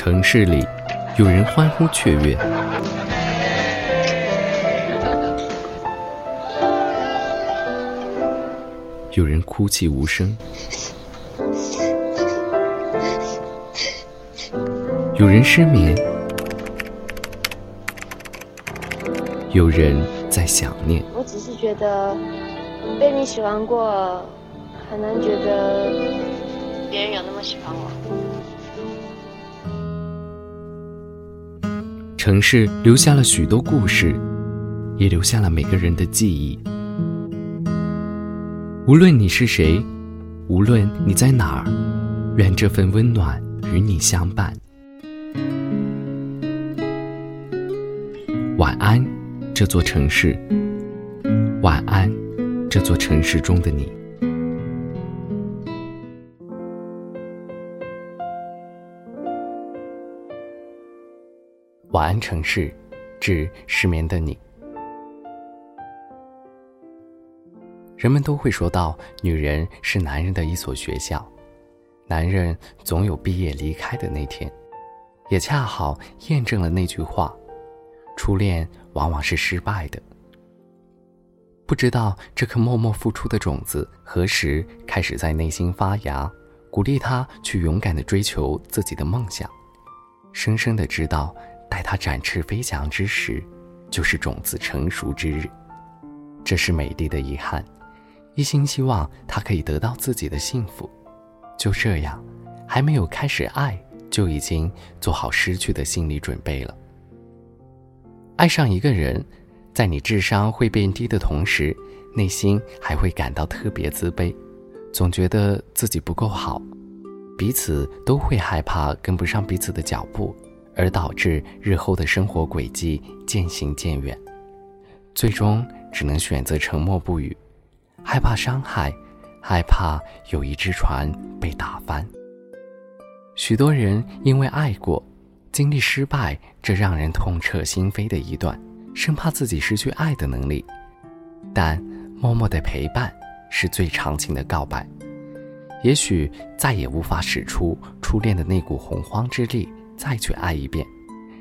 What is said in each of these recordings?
城市里，有人欢呼雀跃，有人哭泣无声，有人失眠，有人在想念。我只是觉得被你喜欢过，很难觉得别人有那么喜欢我。城市留下了许多故事，也留下了每个人的记忆。无论你是谁，无论你在哪儿，愿这份温暖与你相伴。晚安，这座城市。晚安，这座城市中的你。晚安，城市，致失眠的你。人们都会说到，女人是男人的一所学校，男人总有毕业离开的那天，也恰好验证了那句话：初恋往往是失败的。不知道这颗默默付出的种子何时开始在内心发芽，鼓励他去勇敢的追求自己的梦想，深深的知道。待它展翅飞翔之时，就是种子成熟之日。这是美丽的遗憾，一心希望他可以得到自己的幸福。就这样，还没有开始爱，就已经做好失去的心理准备了。爱上一个人，在你智商会变低的同时，内心还会感到特别自卑，总觉得自己不够好，彼此都会害怕跟不上彼此的脚步。而导致日后的生活轨迹渐行渐远，最终只能选择沉默不语，害怕伤害，害怕有一只船被打翻。许多人因为爱过，经历失败这让人痛彻心扉的一段，生怕自己失去爱的能力，但默默的陪伴是最长情的告白。也许再也无法使出初恋的那股洪荒之力。再去爱一遍，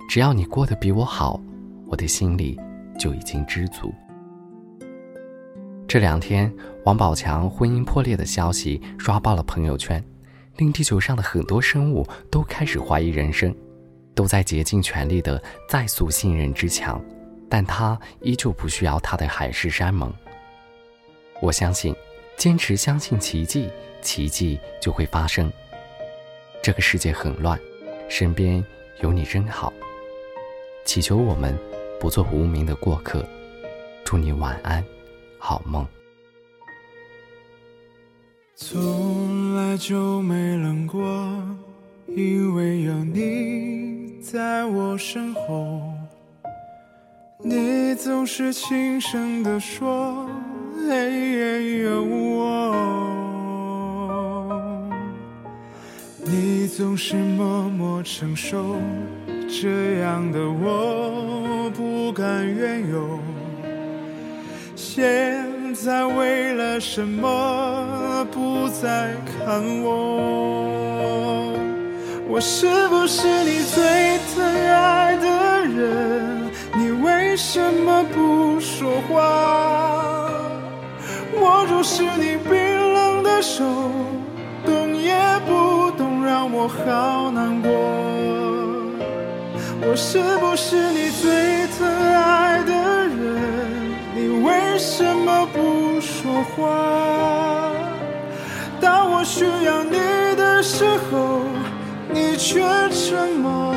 只要你过得比我好，我的心里就已经知足。这两天，王宝强婚姻破裂的消息刷爆了朋友圈，令地球上的很多生物都开始怀疑人生，都在竭尽全力的再塑信任之墙，但他依旧不需要他的海誓山盟。我相信，坚持相信奇迹，奇迹就会发生。这个世界很乱。身边有你真好，祈求我们不做无名的过客。祝你晚安，好梦。从来就没冷过，因为有你在我身后。你总是轻声地说，黑夜有我。总是默默承受，这样的我不敢怨尤。现在为了什么不再看我？我是不是你最疼爱的人？你为什么不说话？握住是你冰冷的手。我好难过，我是不是你最疼爱的人？你为什么不说话？当我需要你的时候，你却沉默。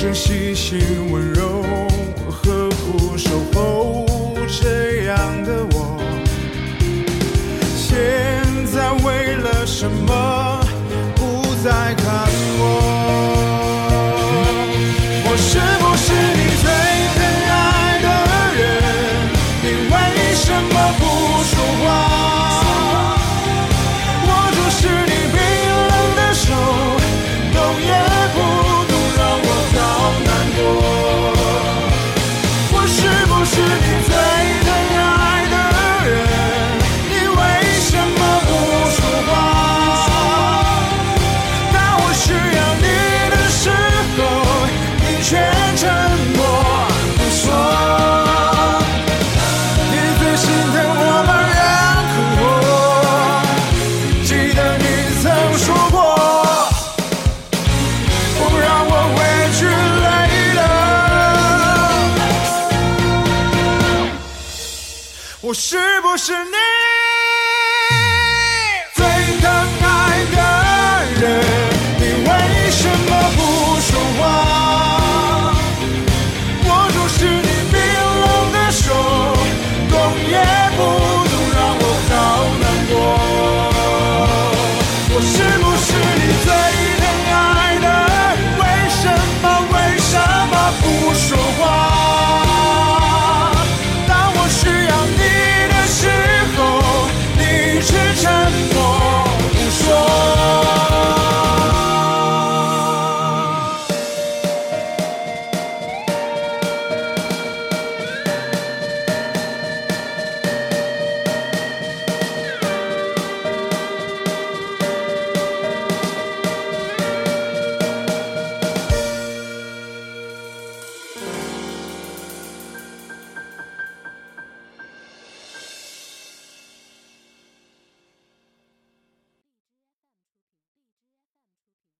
正细心温柔呵护守候这样的我？现在为了什么不再看我？我是不是你？